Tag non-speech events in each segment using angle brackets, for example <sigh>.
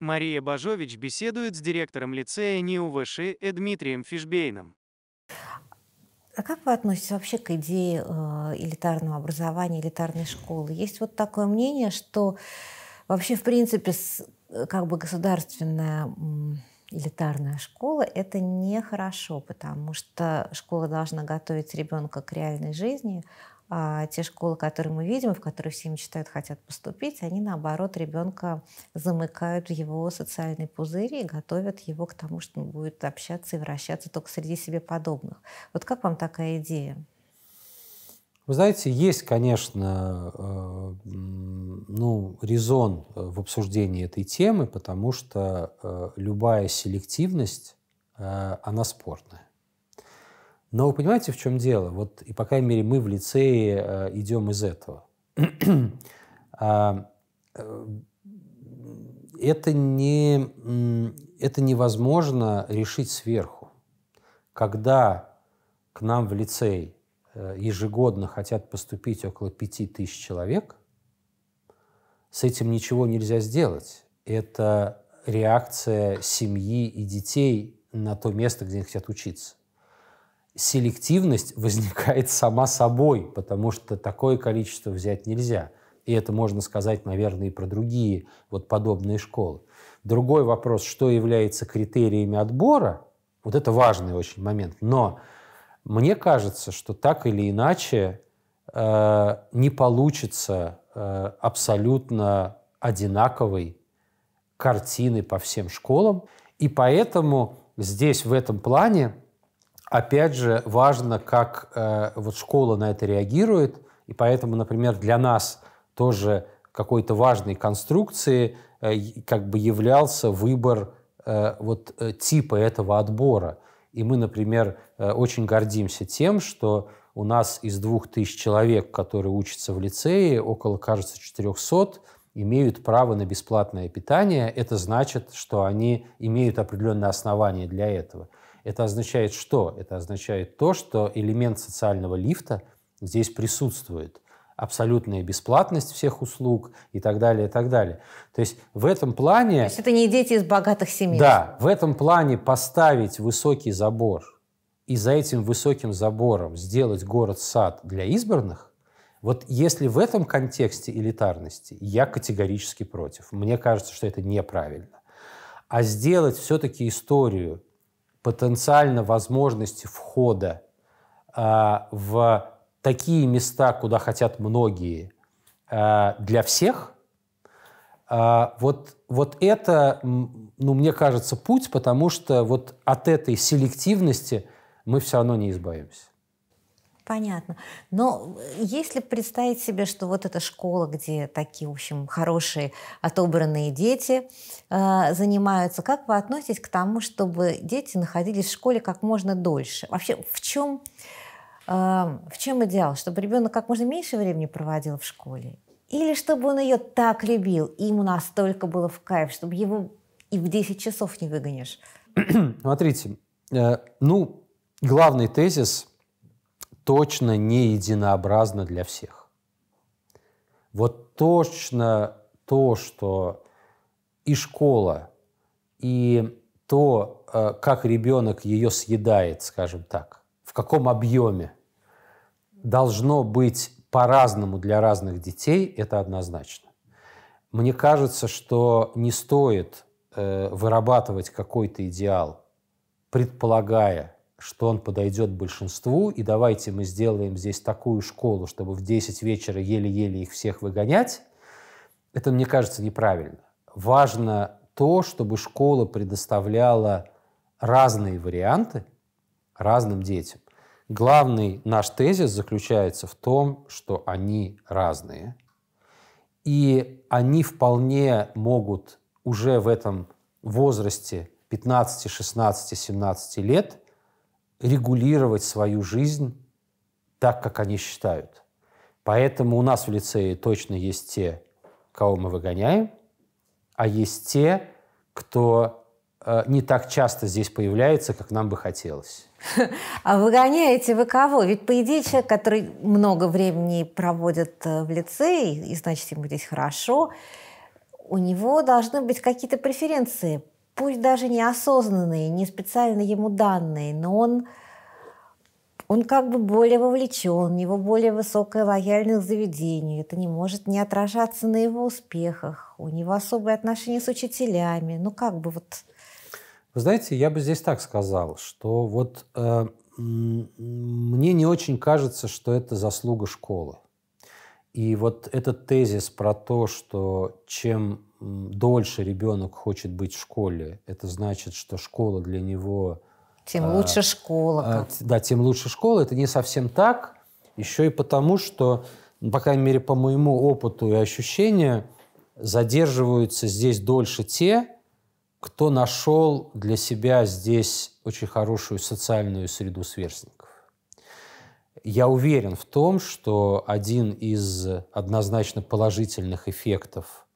Мария Бажович беседует с директором лицея НИУ ВШ Дмитрием Фишбейном. А как вы относитесь вообще к идее э, элитарного образования, элитарной школы? Есть вот такое мнение, что вообще, в принципе, э, как бы государственная элитарная школа – это нехорошо, потому что школа должна готовить ребенка к реальной жизни, а те школы, которые мы видим, в которые все мечтают, хотят поступить, они, наоборот, ребенка замыкают в его социальный пузырь и готовят его к тому, что он будет общаться и вращаться только среди себе подобных. Вот как вам такая идея? Вы знаете, есть, конечно, э, ну, резон в обсуждении этой темы, потому что э, любая селективность, э, она спорная. Но вы понимаете, в чем дело? Вот, и, по крайней мере, мы в лицее э, идем из этого. <clears throat> а, э, это, не, это невозможно решить сверху. Когда к нам в лицей э, ежегодно хотят поступить около пяти тысяч человек, с этим ничего нельзя сделать. Это реакция семьи и детей на то место, где они хотят учиться селективность <laughs> возникает сама собой, потому что такое количество взять нельзя. И это можно сказать, наверное, и про другие вот подобные школы. Другой вопрос, что является критериями отбора, вот это важный очень момент. Но мне кажется, что так или иначе э, не получится э, абсолютно одинаковой картины по всем школам. И поэтому здесь в этом плане Опять же, важно, как э, вот школа на это реагирует, и поэтому, например, для нас тоже какой-то важной конструкции э, как бы являлся выбор э, вот э, типа этого отбора. И мы, например, э, очень гордимся тем, что у нас из двух тысяч человек, которые учатся в лицее, около, кажется, 400 имеют право на бесплатное питание. Это значит, что они имеют определенные основания для этого. Это означает что? Это означает то, что элемент социального лифта здесь присутствует. Абсолютная бесплатность всех услуг и так далее, и так далее. То есть в этом плане... То есть это не дети из богатых семей? Да, в этом плане поставить высокий забор и за этим высоким забором сделать город-сад для избранных, вот если в этом контексте элитарности, я категорически против. Мне кажется, что это неправильно. А сделать все-таки историю потенциально возможности входа э, в такие места, куда хотят многие, э, для всех, э, вот, вот это, ну, мне кажется, путь, потому что вот от этой селективности мы все равно не избавимся. Понятно. Но если представить себе, что вот эта школа, где такие, в общем, хорошие отобранные дети э, занимаются, как вы относитесь к тому, чтобы дети находились в школе как можно дольше? Вообще, в чем, э, в чем идеал? Чтобы ребенок как можно меньше времени проводил в школе? Или чтобы он ее так любил, и ему настолько было в кайф, чтобы его и в 10 часов не выгонишь? <clears throat> Смотрите, э, ну, главный тезис – точно не единообразно для всех. Вот точно то, что и школа, и то, э, как ребенок ее съедает, скажем так, в каком объеме, должно быть по-разному для разных детей, это однозначно. Мне кажется, что не стоит э, вырабатывать какой-то идеал, предполагая, что он подойдет большинству, и давайте мы сделаем здесь такую школу, чтобы в 10 вечера еле-еле их всех выгонять, это, мне кажется, неправильно. Важно то, чтобы школа предоставляла разные варианты разным детям. Главный наш тезис заключается в том, что они разные, и они вполне могут уже в этом возрасте 15, 16, 17 лет регулировать свою жизнь так, как они считают. Поэтому у нас в лицее точно есть те, кого мы выгоняем, а есть те, кто э, не так часто здесь появляется, как нам бы хотелось. <laughs> А выгоняете вы кого? Ведь, по идее, человек, который много времени проводит э, в лицее, и значит, ему здесь хорошо, у него должны быть какие-то преференции, пусть даже неосознанные, не специально ему данные, но он, он как бы более вовлечен, у него более высокая лояльность к заведению. Это не может не отражаться на его успехах. У него особые отношения с учителями. Ну как бы вот... Вы знаете, я бы здесь так сказал, что вот э, мне не очень кажется, что это заслуга школы. И вот этот тезис про то, что чем дольше ребенок хочет быть в школе, это значит, что школа для него... Тем а, лучше школа. А, да, тем лучше школа. Это не совсем так. Еще и потому, что, ну, по крайней мере, по моему опыту и ощущению, задерживаются здесь дольше те, кто нашел для себя здесь очень хорошую социальную среду сверстников. Я уверен в том, что один из однозначно положительных эффектов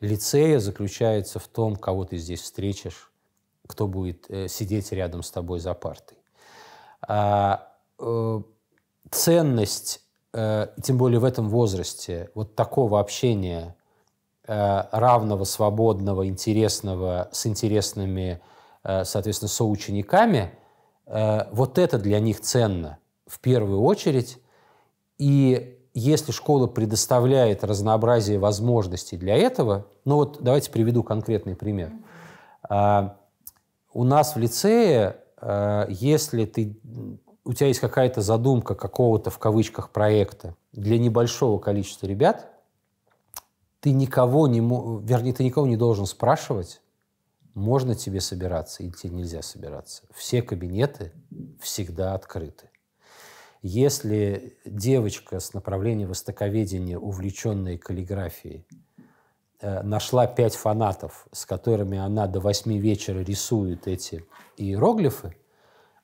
лицея заключается в том, кого ты здесь встретишь, кто будет э, сидеть рядом с тобой за партой. А, э, ценность, э, тем более в этом возрасте, вот такого общения равного, свободного, интересного, с интересными, соответственно, соучениками, вот это для них ценно – в первую очередь. И если школа предоставляет разнообразие возможностей для этого, ну вот давайте приведу конкретный пример. А, у нас в лицее, а, если ты, у тебя есть какая-то задумка какого-то в кавычках проекта для небольшого количества ребят, ты никого не, вернее, ты никого не должен спрашивать, можно тебе собираться или тебе нельзя собираться. Все кабинеты всегда открыты. Если девочка с направления востоковедения, увлеченная каллиграфией, э, нашла пять фанатов, с которыми она до восьми вечера рисует эти иероглифы,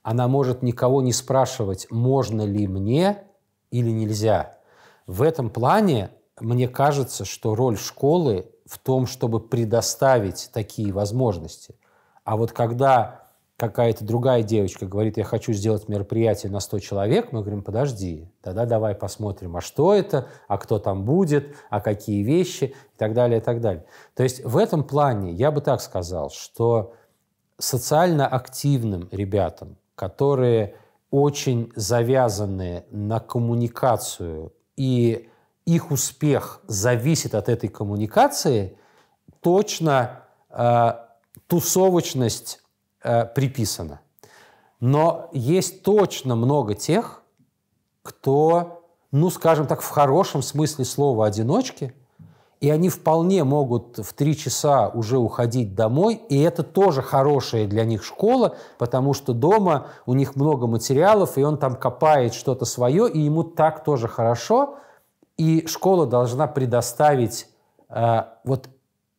она может никого не спрашивать, можно ли мне или нельзя. В этом плане мне кажется, что роль школы в том, чтобы предоставить такие возможности. А вот когда какая-то другая девочка говорит, я хочу сделать мероприятие на 100 человек, мы говорим, подожди, тогда давай посмотрим, а что это, а кто там будет, а какие вещи и так далее, и так далее. То есть в этом плане я бы так сказал, что социально активным ребятам, которые очень завязаны на коммуникацию, и их успех зависит от этой коммуникации, точно э, тусовочность э, приписано. Но есть точно много тех, кто, ну, скажем так, в хорошем смысле слова одиночки, и они вполне могут в три часа уже уходить домой, и это тоже хорошая для них школа, потому что дома у них много материалов, и он там копает что-то свое, и ему так тоже хорошо, и школа должна предоставить э, вот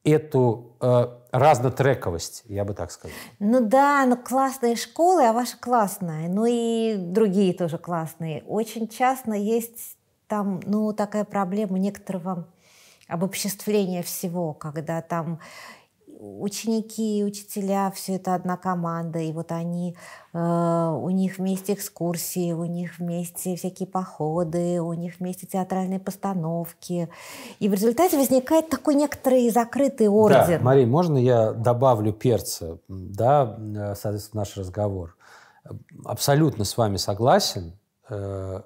эту э, разнотрековость, я бы так сказал. Ну да, но классные школы, а ваша классная, ну и другие тоже классные. Очень часто есть там, ну, такая проблема некоторого обобществления всего, когда там ученики, учителя, все это одна команда, и вот они, э, у них вместе экскурсии, у них вместе всякие походы, у них вместе театральные постановки. И в результате возникает такой некоторый закрытый орден. Да, Мария, можно я добавлю перца, да, э, соответственно, наш разговор? Абсолютно с вами согласен. Э,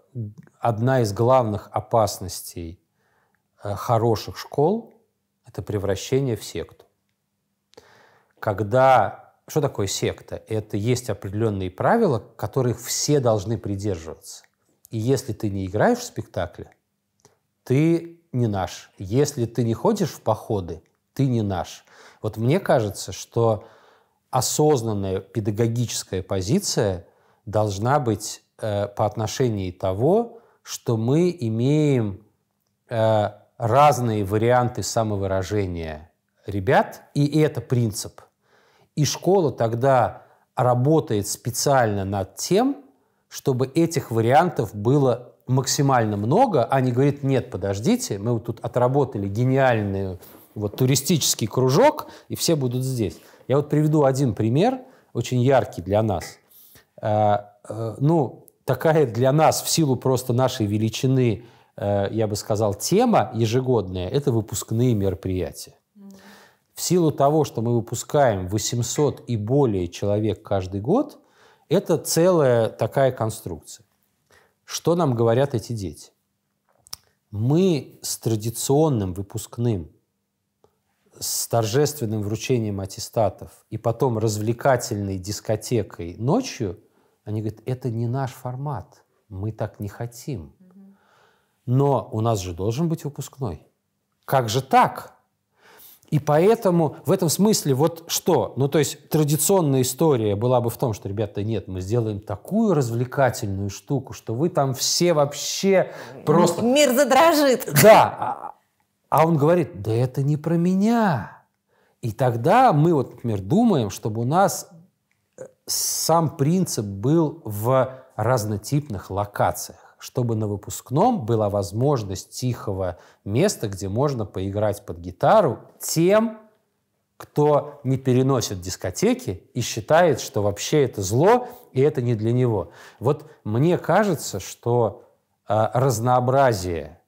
одна из главных опасностей э, хороших школ – это превращение в секту когда... Что такое секта? Это есть определенные правила, которых все должны придерживаться. И если ты не играешь в спектакле, ты не наш. Если ты не ходишь в походы, ты не наш. Вот мне кажется, что осознанная педагогическая позиция должна быть э, по отношению того, что мы имеем э, разные варианты самовыражения ребят, и это принцип – и школа тогда работает специально над тем, чтобы этих вариантов было максимально много, а не говорит, нет, подождите, мы вот тут отработали гениальный вот туристический кружок, и все будут здесь. Я вот приведу один пример, очень яркий для нас. А, э, ну, такая для нас в силу просто нашей величины, э, я бы сказал, тема ежегодная – это выпускные мероприятия. В силу того, что мы выпускаем 800 и более человек каждый год, это целая такая конструкция. Что нам говорят эти дети? Мы с традиционным выпускным, с торжественным вручением аттестатов и потом развлекательной дискотекой ночью, они говорят, это не наш формат, мы так не хотим. Но у нас же должен быть выпускной. Как же так? И поэтому в этом смысле вот что? Ну, то есть традиционная история была бы в том, что, ребята, нет, мы сделаем такую развлекательную штуку, что вы там все вообще просто... Мир задрожит. Да. А, а он говорит, да это не про меня. И тогда мы вот, например, думаем, чтобы у нас э, сам принцип был в разнотипных локациях чтобы на выпускном была возможность тихого места, где можно поиграть под гитару тем, кто не переносит дискотеки и считает, что вообще это зло, и это не для него. Вот мне кажется, что э, разнообразие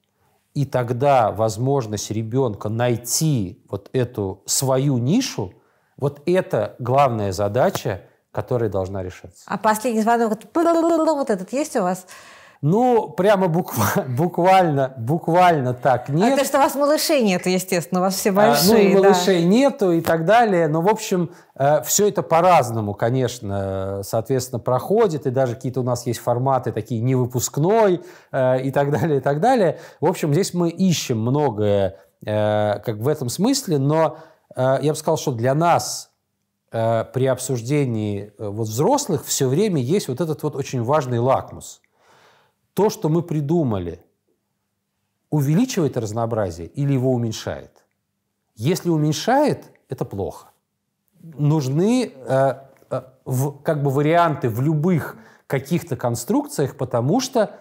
и тогда возможность ребенка найти вот эту свою нишу, вот это главная задача, которая должна решаться. А последний звонок, вот этот есть у вас? Ну, прямо буквально, <laughs> буквально, буквально так нет. А то, что у вас малышей нет, естественно, у вас все большие. А, ну, малышей да. нету и так далее. Но, в общем, э, все это по-разному, конечно, соответственно, проходит. И даже какие-то у нас есть форматы такие невыпускной э, и так далее, и так далее. В общем, здесь мы ищем многое э, как в этом смысле, но э, я бы сказал, что для нас э, при обсуждении э, вот взрослых все время есть вот этот вот очень важный лакмус – то, что мы придумали, увеличивает разнообразие или его уменьшает? Если уменьшает, это плохо. Нужны э, э, в, как бы варианты в любых каких-то конструкциях, потому что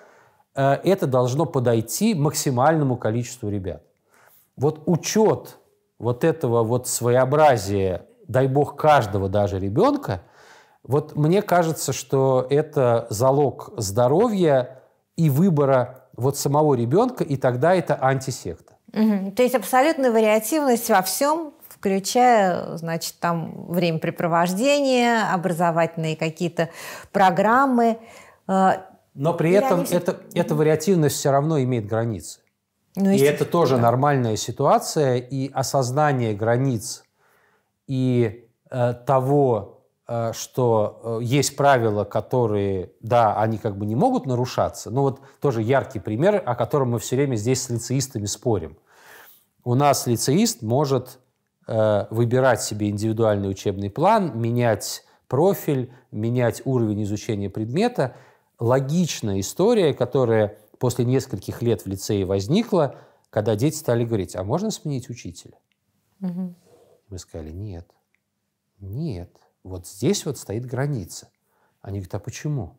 э, это должно подойти максимальному количеству ребят. Вот учет вот этого вот своеобразия, дай бог, каждого даже ребенка, вот мне кажется, что это залог здоровья и выбора вот самого ребенка, и тогда это антисекта. Угу. То есть абсолютная вариативность во всем, включая, значит, там времяпрепровождение, образовательные какие-то программы. Э, Но при этом они... это, эта вариативность все равно имеет границы. Ну, и это тоже да. нормальная ситуация, и осознание границ и э, того, что э, есть правила, которые, да, они как бы не могут нарушаться. Ну вот тоже яркий пример, о котором мы все время здесь с лицеистами спорим. У нас лицеист может э, выбирать себе индивидуальный учебный план, менять профиль, менять уровень изучения предмета. Логичная история, которая после нескольких лет в лицее возникла, когда дети стали говорить, а можно сменить учителя? Угу. Мы сказали, нет, нет, вот здесь вот стоит граница. Они говорят, а почему?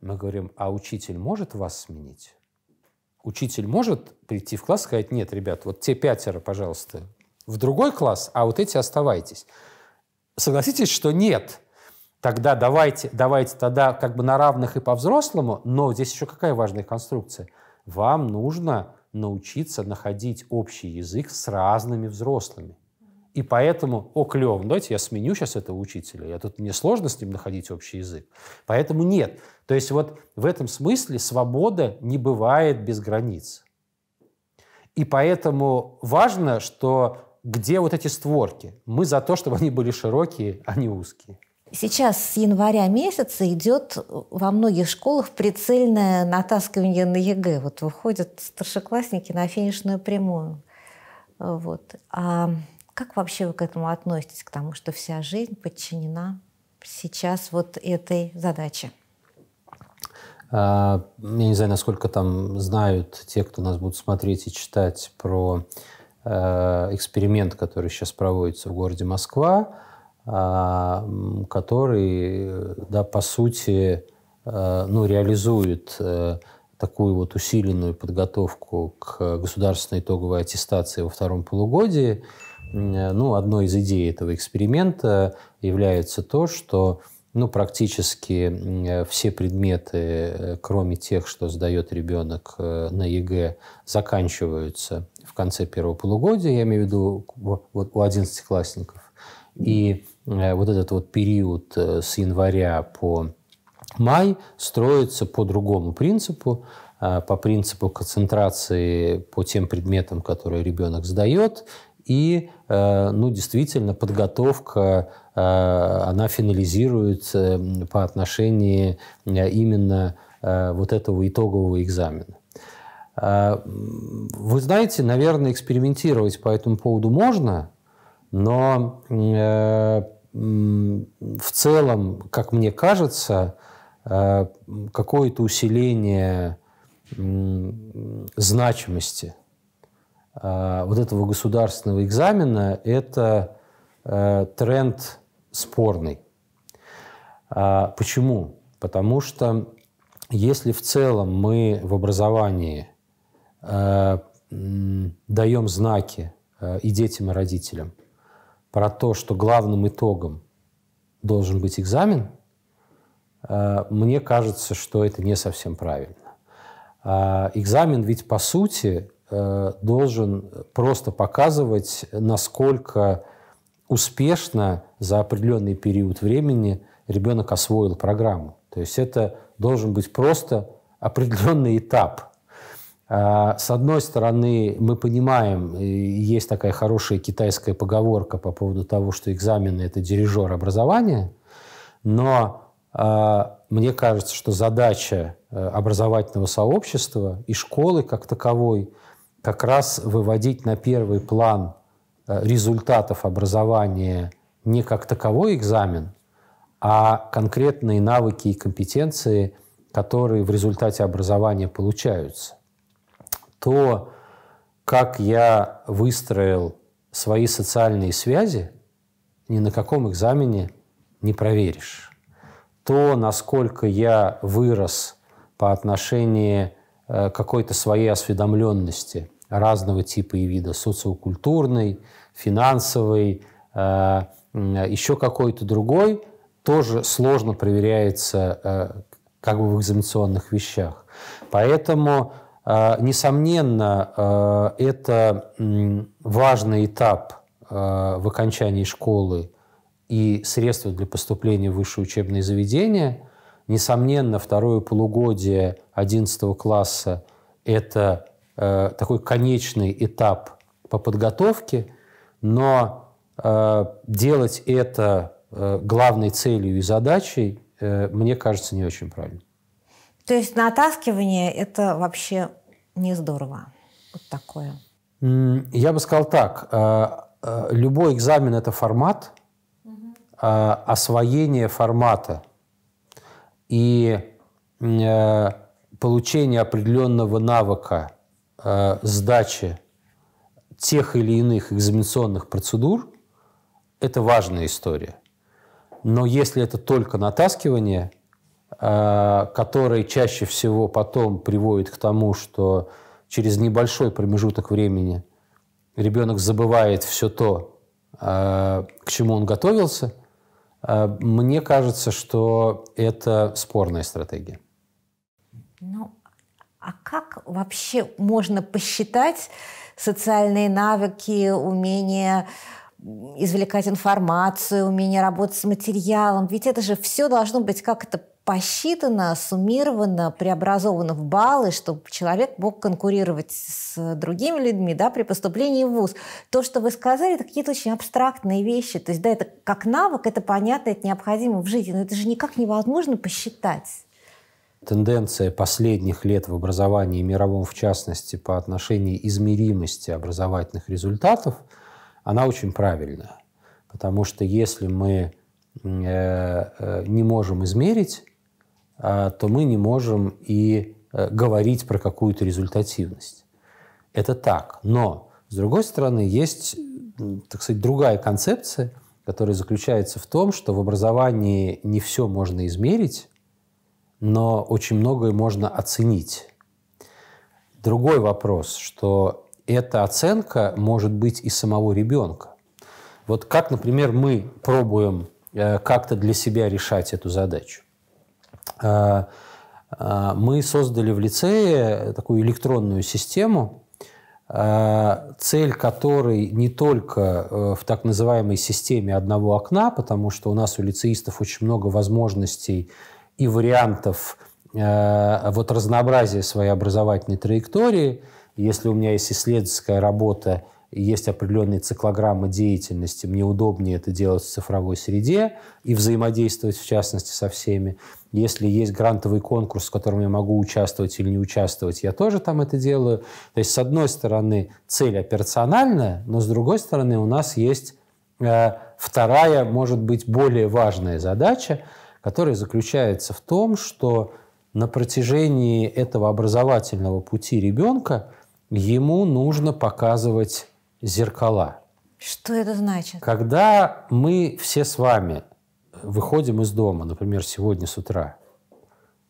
Мы говорим, а учитель может вас сменить? Учитель может прийти в класс и сказать, нет, ребят, вот те пятеро, пожалуйста, в другой класс, а вот эти оставайтесь. Согласитесь, что нет. Тогда давайте, давайте тогда как бы на равных и по-взрослому, но здесь еще какая важная конструкция? Вам нужно научиться находить общий язык с разными взрослыми. И поэтому, о, клево, ну, давайте я сменю сейчас этого учителя. Я тут мне сложно с ним находить общий язык. Поэтому нет. То есть вот в этом смысле свобода не бывает без границ. И поэтому важно, что где вот эти створки. Мы за то, чтобы они были широкие, а не узкие. Сейчас с января месяца идет во многих школах прицельное натаскивание на ЕГЭ. Вот выходят старшеклассники на финишную прямую. Вот. А как вообще вы к этому относитесь, к тому, что вся жизнь подчинена сейчас вот этой задаче? А, я не знаю, насколько там знают те, кто нас будут смотреть и читать про э, эксперимент, который сейчас проводится в городе Москва, а, который, да, по сути, ну, реализует э, такую вот усиленную подготовку к государственной итоговой аттестации во втором полугодии – ну, одной из идей этого эксперимента является то, что ну, практически все предметы, кроме тех, что сдает ребенок на ЕГЭ, заканчиваются в конце первого полугодия, я имею в виду вот у 11-классников. И вот этот вот период с января по май строится по другому принципу. Э, по принципу концентрации по тем предметам, которые ребенок сдает, и, э, ну, действительно, подготовка, э, она финализируется по отношению именно вот этого итогового экзамена. Вы знаете, наверное, экспериментировать по этому поводу можно, но в целом, как мне кажется, какое-то усиление значимости вот этого государственного экзамена – это э, тренд спорный. А, почему? Потому что если в целом мы в образовании э, даем знаки э, и детям, и родителям про то, что главным итогом должен быть экзамен, мне кажется, что это не совсем правильно. А экзамен ведь по сути должен просто показывать, насколько успешно за определенный период времени ребенок освоил программу. То есть это должен быть просто определенный этап. А, с одной стороны, мы понимаем, есть такая хорошая китайская поговорка по поводу того, что экзамены – это дирижер образования, но а, мне кажется, что задача э, образовательного сообщества и школы как таковой как раз выводить на первый план э, результатов образования не как таковой экзамен, а конкретные навыки и компетенции, которые в результате образования получаются. То, как я выстроил свои социальные связи, ни на каком экзамене не проверишь то, насколько я вырос по отношению какой-то своей осведомленности разного типа и вида, социокультурной, финансовой, э, еще какой-то другой, тоже сложно проверяется э, как бы в экзаменационных вещах. Поэтому, несомненно, это важный этап в окончании школы и средства для поступления в высшее учебное заведение. Несомненно, второе полугодие 11 класса – это э, такой конечный этап по подготовке, но э, делать это э, главной целью и задачей, э, мне кажется, не очень правильно. То есть натаскивание – это вообще не здорово? Вот такое. Я бы сказал так. Э, э, любой экзамен – это формат – Э, освоение формата и э, получение определенного навыка э, сдачи тех или иных экзаменационных процедур – это важная история. Но если это только натаскивание, которое чаще всего потом приводит к тому, что через небольшой промежуток времени ребенок забывает все то, к чему он готовился – мне кажется, что это спорная стратегия. Ну, а как вообще можно посчитать социальные навыки, умение извлекать информацию, умение работать с материалом? Ведь это же все должно быть как-то посчитано, суммировано, преобразовано в баллы, чтобы человек мог конкурировать с другими людьми да, при поступлении в ВУЗ. То, что вы сказали, это какие-то очень абстрактные вещи. То есть, да, это как навык, это понятно, это необходимо в жизни, но это же никак невозможно посчитать. Тенденция последних лет в образовании, мировом в частности, по отношению измеримости образовательных результатов, она очень правильная. Потому что если мы э, э, не можем измерить то мы не можем и э, говорить про какую-то результативность. Это так. Но, с другой стороны, есть, так сказать, другая концепция, которая заключается в том, что в образовании не все можно измерить, но очень многое можно оценить. Другой вопрос, что эта оценка может быть и самого ребенка. Вот как, например, мы пробуем как-то для себя решать эту задачу. Мы создали в лицее такую электронную систему, цель которой не только в так называемой системе одного окна, потому что у нас у лицеистов очень много возможностей и вариантов вот разнообразия своей образовательной траектории. Если у меня есть исследовательская работа, есть определенные циклограммы деятельности, мне удобнее это делать в цифровой среде и взаимодействовать, в частности, со всеми. Если есть грантовый конкурс, в котором я могу участвовать или не участвовать, я тоже там это делаю. То есть, с одной стороны, цель операциональная, но с другой стороны, у нас есть э, вторая, может быть, более важная задача, которая заключается в том, что на протяжении этого образовательного пути ребенка ему нужно показывать зеркала. Что это значит? Когда мы все с вами выходим из дома, например, сегодня с утра,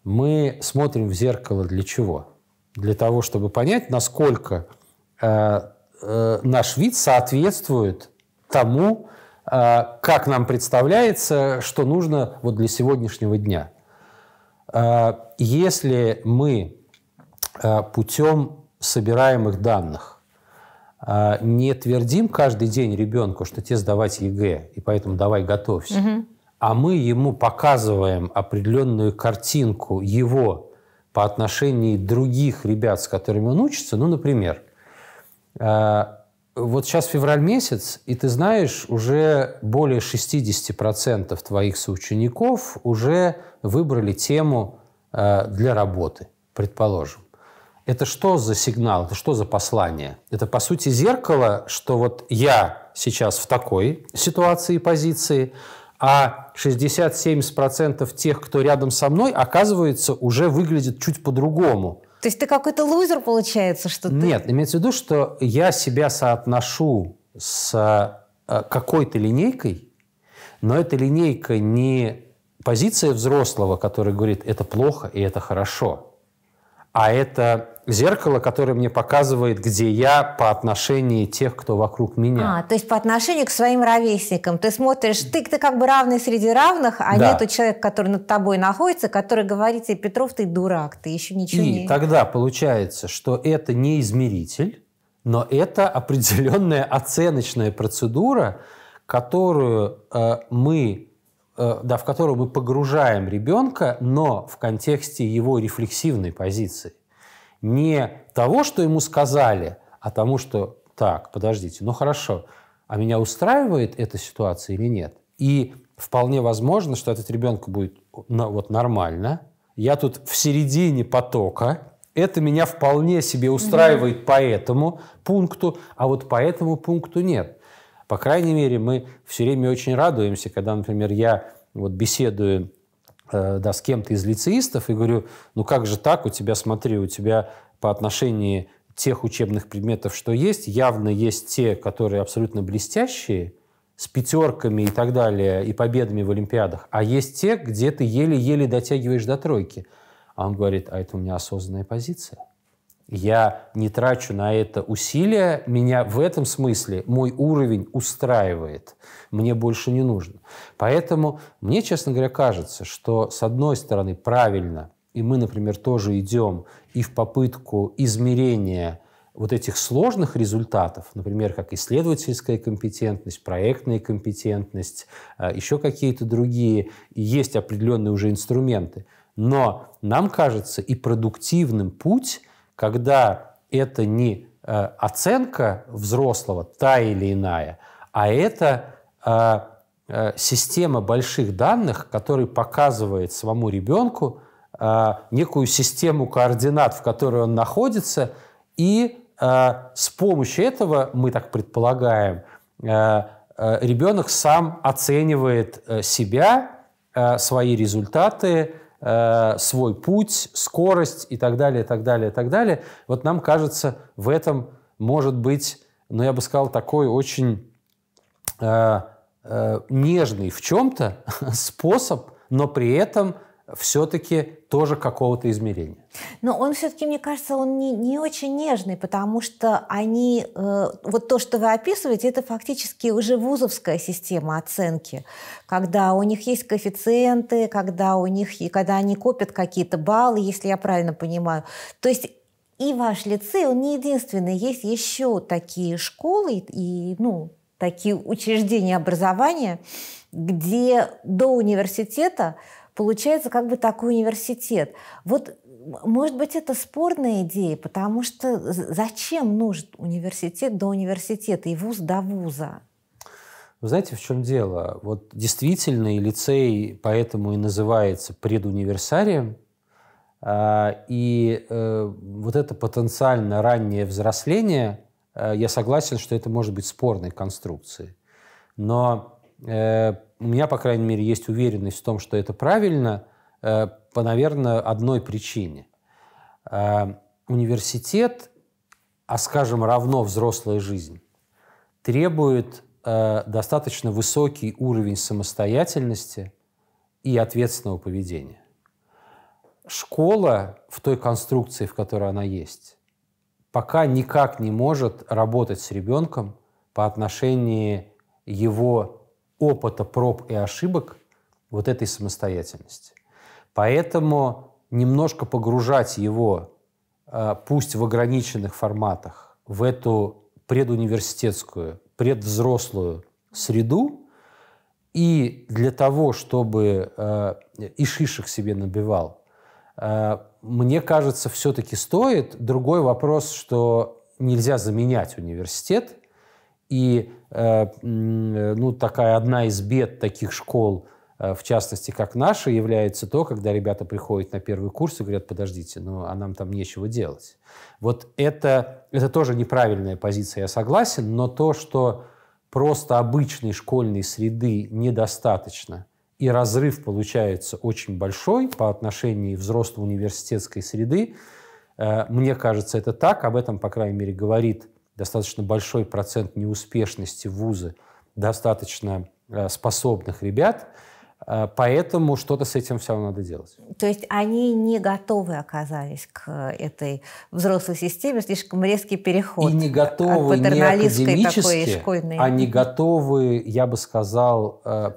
мы смотрим в зеркало для чего? Для того, чтобы понять, насколько э, э, наш вид соответствует тому, э, как нам представляется, что нужно вот для сегодняшнего дня. Э, если мы э, путем собираемых данных не твердим каждый день ребенку, что тебе сдавать ЕГЭ, и поэтому давай готовься, угу. а мы ему показываем определенную картинку его по отношению других ребят, с которыми он учится, ну, например, а, вот сейчас февраль месяц, и ты знаешь, уже более 60% твоих соучеников уже выбрали тему а, для работы, предположим. Это что за сигнал, это что за послание? Это, по сути, зеркало, что вот я сейчас в такой ситуации и позиции, а 60-70% тех, кто рядом со мной, оказывается, уже выглядит чуть по-другому. То есть ты какой-то лузер, получается, что ты... Нет, имеется в виду, что я себя соотношу с э, какой-то линейкой, но эта линейка не позиция взрослого, который говорит, это плохо и это хорошо – а это зеркало, которое мне показывает, где я по отношению тех, кто вокруг меня. А, то есть по отношению к своим ровесникам. Ты смотришь, ты, ты как бы равный среди равных, а да. нету человека, который над тобой находится, который говорит тебе, Петров, ты дурак, ты еще ничего И не... И тогда получается, что это не измеритель, но это определенная оценочная процедура, которую э, мы да, в которую мы погружаем ребенка, но в контексте его рефлексивной позиции. Не того, что ему сказали, а тому, что так, подождите, ну хорошо, а меня устраивает эта ситуация или нет? И вполне возможно, что этот ребенок будет ну, вот нормально. Я тут в середине потока, это меня вполне себе устраивает mm-hmm. по этому пункту, а вот по этому пункту нет. По крайней мере, мы все время очень радуемся, когда, например, я вот беседую э, да, с кем-то из лицеистов и говорю, ну как же так, у тебя, смотри, у тебя по отношению тех учебных предметов, что есть, явно есть те, которые абсолютно блестящие, с пятерками и так далее, и победами в Олимпиадах, а есть те, где ты еле-еле дотягиваешь до тройки. А он говорит, а это у меня осознанная позиция я не трачу на это усилия, меня в этом смысле мой уровень устраивает, мне больше не нужно. Поэтому мне, честно говоря, кажется, что с одной стороны правильно, и мы, например, тоже идем и в попытку измерения вот этих сложных результатов, например, как исследовательская компетентность, проектная компетентность, а, еще какие-то другие, есть определенные уже инструменты. Но нам кажется и продуктивным путь – когда это не э, оценка взрослого, та или иная, а это э, э, система больших данных, которая показывает самому ребенку некую систему координат, в которой он находится, и с помощью этого, мы так предполагаем, ребенок сам оценивает себя, свои результаты, Э, свой путь, скорость и так далее, и так далее, и так далее. Вот нам кажется, в этом может быть, ну, я бы сказал, такой очень э, э, нежный в чем-то <laughs> способ, но при этом все-таки тоже какого-то измерения. Но он все-таки, мне кажется, он не, не очень нежный, потому что они, э, вот то, что вы описываете, это фактически уже вузовская система оценки, когда у них есть коэффициенты, когда у них, и когда они копят какие-то баллы, если я правильно понимаю. То есть и ваш лицей, он не единственный, есть еще такие школы и, ну, такие учреждения образования, где до университета получается как бы такой университет. Вот может быть, это спорная идея, потому что зачем нужен университет до университета и вуз до вуза? Вы знаете, в чем дело? Вот действительно и лицей поэтому и называется предуниверсарием. А, и э, вот это потенциально раннее взросление, э, я согласен, что это может быть спорной конструкцией. Но э, у меня, по крайней мере, есть уверенность в том, что это правильно, э, по, наверное, одной причине. Э, университет, а скажем, равно взрослая жизнь, требует э, достаточно высокий уровень самостоятельности и ответственного поведения. Школа в той конструкции, в которой она есть, пока никак не может работать с ребенком по отношению его опыта проб и ошибок вот этой самостоятельности. Поэтому немножко погружать его, а, пусть в ограниченных форматах, в эту предуниверситетскую, предвзрослую среду, и для того, чтобы э, и шишек себе набивал, э, мне кажется, все-таки стоит. Другой вопрос, что нельзя заменять университет, и Э, ну, такая одна из бед таких школ, э, в частности, как наша, является то, когда ребята приходят на первый курс и говорят, подождите, ну, а нам там нечего делать. Вот это, это тоже неправильная позиция, я согласен, но то, что просто обычной школьной среды недостаточно, и разрыв получается очень большой по отношению взрослой университетской среды, э, мне кажется, это так, об этом, по крайней мере, говорит достаточно большой процент неуспешности вузы достаточно э, способных ребят, э, Поэтому что-то с этим все надо делать. То есть они не готовы оказались к этой взрослой системе, слишком резкий переход. И не готовы не академически, школьной... они готовы, я бы сказал, э,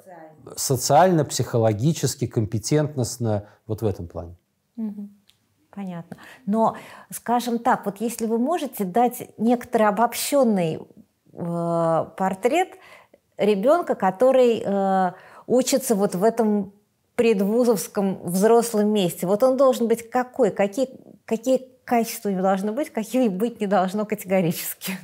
социально, психологически, компетентностно вот в этом плане. Угу. Понятно. Но, скажем так, вот если вы можете дать некоторый обобщенный э, портрет ребенка, который э, учится вот в этом предвузовском взрослом месте, вот он должен быть какой? Какие, какие качества у него должны быть, каких быть не должно категорически?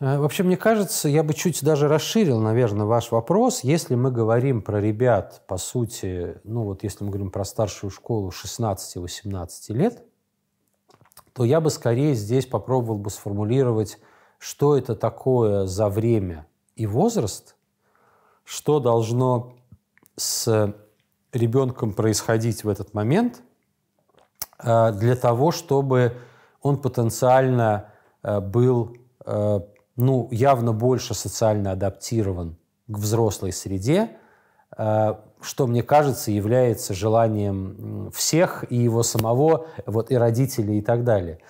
Э, вообще, мне кажется, я бы чуть даже расширил, наверное, ваш вопрос. Если мы говорим про ребят, по сути, ну вот если мы говорим про старшую школу 16-18 лет, то я бы скорее здесь попробовал бы сформулировать, что это такое за время и возраст, что должно с ребенком происходить в этот момент э, для того, чтобы он потенциально э, был ну, явно больше социально адаптирован к взрослой среде, э, что, мне кажется, является желанием всех, и его самого, вот, и родителей, и так далее.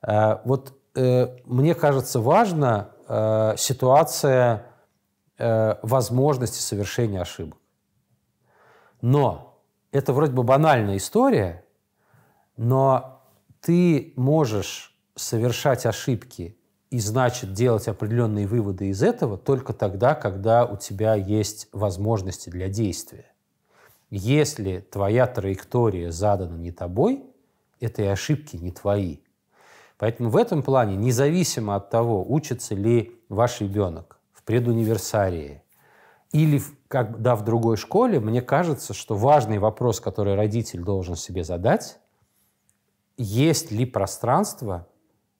Э, вот э, мне кажется, важна ситуация возможности совершения ошибок. Но это вроде бы банальная история, но ты можешь совершать ошибки и значит делать определенные выводы из этого только тогда, когда у тебя есть возможности для действия. Если твоя траектория задана не тобой, это и ошибки не твои. Поэтому в этом плане, независимо от того, учится ли ваш ребенок в предуниверсарии или когда в другой школе, мне кажется, что важный вопрос, который родитель должен себе задать, есть ли пространство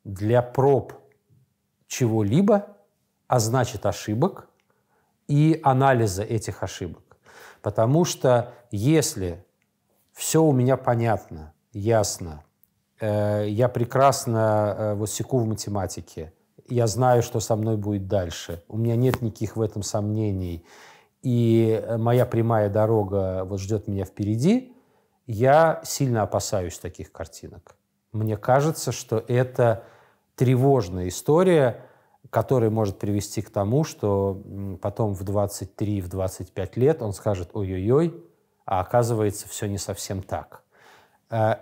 для проб чего-либо, а значит ошибок и анализа этих ошибок. Потому что если все у меня понятно, ясно, э, я прекрасно э, вот секу в математике, я знаю, что со мной будет дальше, у меня нет никаких в этом сомнений, и моя прямая дорога вот ждет меня впереди, Я сильно опасаюсь таких картинок. Мне кажется, что это тревожная история, которая может привести к тому, что потом в 23-25 лет он скажет «Ой-ой-ой», а оказывается, все не совсем так. Э,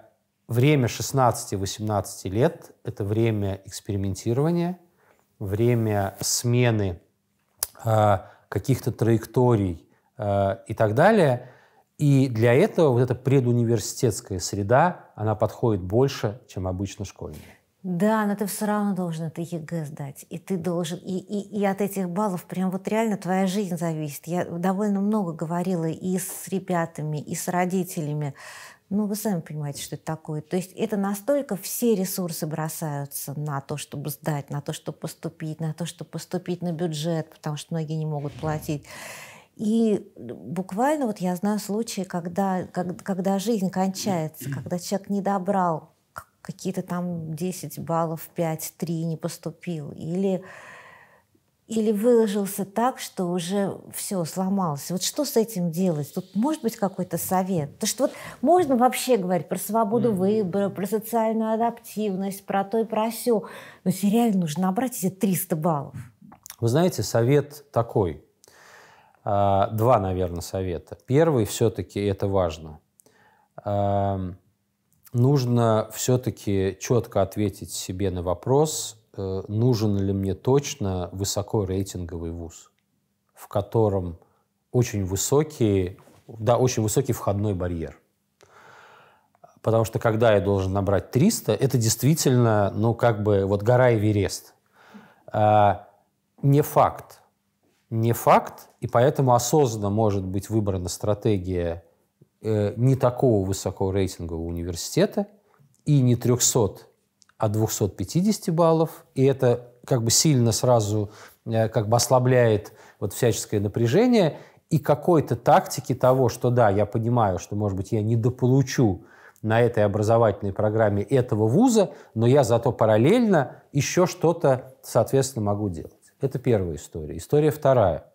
время 16-18 лет – это время экспериментирования, время смены э, каких-то траекторий э, и так далее. И для этого вот эта предуниверситетская среда, она подходит больше, чем обычно школьная. Да, но ты все равно должен это ЕГЭ сдать. И ты должен... И, и, и от этих баллов прям вот реально твоя жизнь зависит. Я довольно много говорила и с ребятами, и с родителями. Ну, вы сами понимаете, что это такое. То есть это настолько все ресурсы бросаются на то, чтобы сдать, на то, чтобы поступить, на то, чтобы поступить на бюджет, потому что многие не могут платить. И буквально вот я знаю случаи, когда, когда, когда жизнь кончается, <clears throat> когда человек не добрал какие-то там 10 баллов, 5, 3 не поступил. Или, или выложился так, что уже все сломалось. Вот что с этим делать? Тут может быть какой-то совет? То что вот можно вообще говорить про свободу mm-hmm. выбора, про социальную адаптивность, про то и про все. Но если реально нужно набрать эти 300 баллов. Вы знаете, совет такой. А, два, наверное, совета. Первый все-таки это важно нужно все-таки четко ответить себе на вопрос, э, нужен ли мне точно высокорейтинговый вуз, в котором очень высокий, да, очень высокий входной барьер. Потому что когда я должен набрать 300, это действительно, ну, как бы, вот гора Эверест. А, не факт. Не факт, и поэтому осознанно может быть выбрана стратегия не такого высокого рейтингового университета и не 300, а 250 баллов. И это как бы сильно сразу э, как бы ослабляет вот всяческое напряжение и какой-то тактики того, что да, я понимаю, что, может быть, я недополучу на этой образовательной программе этого вуза, но я зато параллельно еще что-то, соответственно, могу делать. Это первая история. История вторая.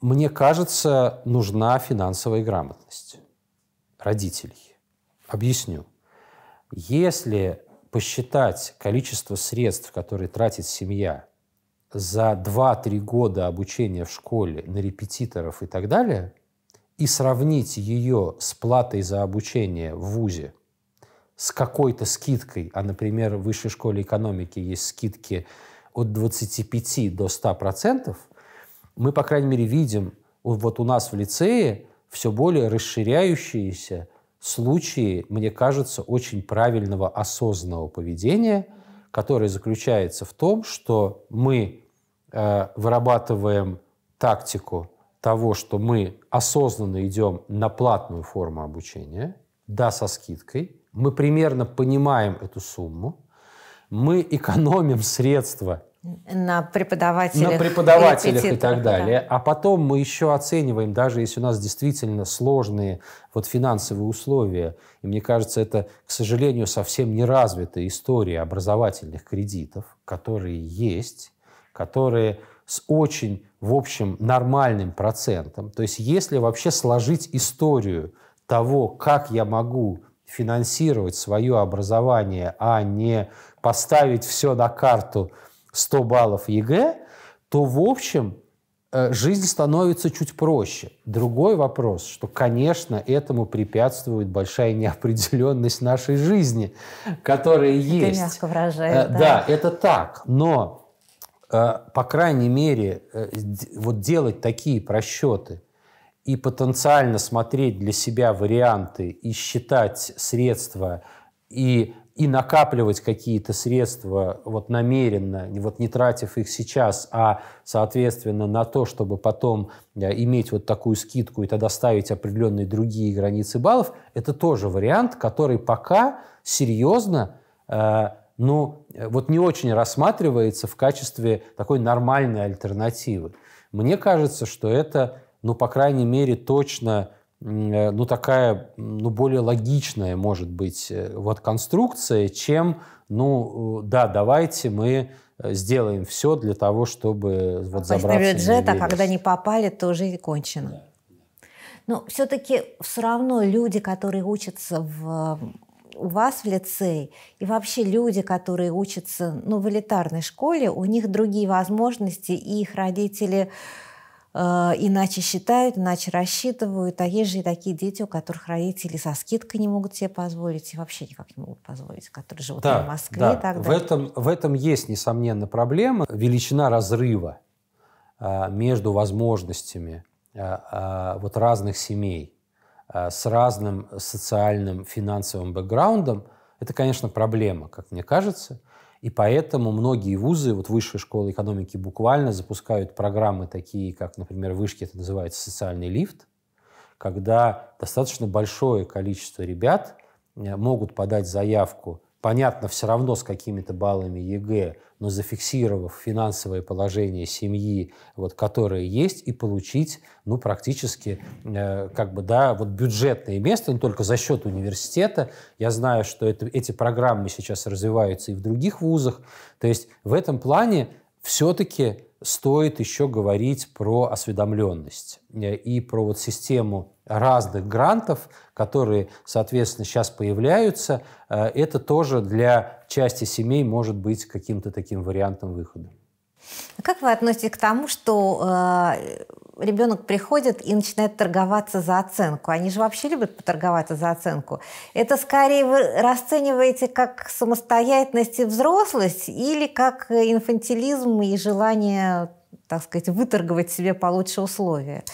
Мне кажется, нужна финансовая грамотность родителей. Объясню. Если посчитать количество средств, которые тратит семья за 2-3 года обучения в школе на репетиторов и так далее, и сравнить ее с платой за обучение в ВУЗе с какой-то скидкой, а, например, в высшей школе экономики есть скидки от 25 до 100 процентов – мы, по крайней мере, видим вот у нас в лицее все более расширяющиеся случаи, мне кажется, очень правильного осознанного поведения, которое заключается в том, что мы э, вырабатываем тактику того, что мы осознанно идем на платную форму обучения, да, со скидкой, мы примерно понимаем эту сумму, мы экономим <laughs> средства на преподавателях, на преподавателях и так далее. Да. А потом мы еще оцениваем, даже если у нас действительно сложные вот финансовые условия. И мне кажется, это, к сожалению, совсем не развитая история образовательных кредитов, которые есть, которые с очень, в общем, нормальным процентом. То есть если вообще сложить историю того, как я могу финансировать свое образование, а не поставить все на карту – 100 баллов ЕГЭ, то, в общем, э, жизнь становится чуть проще. Другой вопрос, что, конечно, этому препятствует большая неопределенность нашей жизни, которая есть. Это мягко выражает. Э, да. да, это так. Но, э, по крайней мере, вот делать такие просчеты и потенциально смотреть для себя варианты и считать средства и и накапливать какие-то средства вот намеренно, вот не тратив их сейчас, а, соответственно, на то, чтобы потом э, иметь вот такую скидку и тогда ставить определенные другие границы баллов, это тоже вариант, который пока серьезно, э, ну, вот не очень рассматривается в качестве такой нормальной альтернативы. Мне кажется, что это, ну, по крайней мере, точно Э, ну, такая, ну, более логичная, может быть, э, вот конструкция, чем, ну, э, да, давайте мы сделаем все для того, чтобы вот забраться на бюджет, а когда не попали, то уже кончено. Но все-таки все равно люди, которые учатся в, у вас в лицее, и вообще люди, которые учатся ну, в элитарной школе, у них другие возможности, и их родители э, иначе считают, иначе рассчитывают. А есть же и такие дети, у которых родители со скидкой не могут себе позволить, и вообще никак не могут позволить, которые живут Да, в Москве да. и так В далее. этом, в этом есть, несомненно, проблема. Величина разрыва а, между возможностями а, вот разных семей с разным социальным, финансовым бэкграундом, это, конечно, проблема, как мне кажется. И поэтому многие вузы, вот высшая школа экономики буквально запускают программы такие, как, например, в вышке это называется социальный лифт, когда достаточно большое количество ребят э, могут подать заявку, понятно, все равно с какими-то баллами ЕГЭ, но зафиксировав финансовое положение семьи, вот, которое есть, и получить, ну, практически, э, как бы, да, вот бюджетное место, но только за счет университета. Я знаю, что это, эти программы сейчас развиваются и в других вузах. То есть в этом плане все-таки стоит еще говорить про осведомленность э, и про вот систему разных грантов, которые, соответственно, сейчас появляются. Э, Это тоже для части семей может быть каким-то таким вариантом выхода. А Как вы относитесь к тому, что э, ребенок приходит и начинает торговаться за оценку? Они же вообще любят поторговаться за оценку. Это скорее вы расцениваете как самостоятельность и взрослость или как инфантилизм и желание, так сказать, выторговать себе получше условия?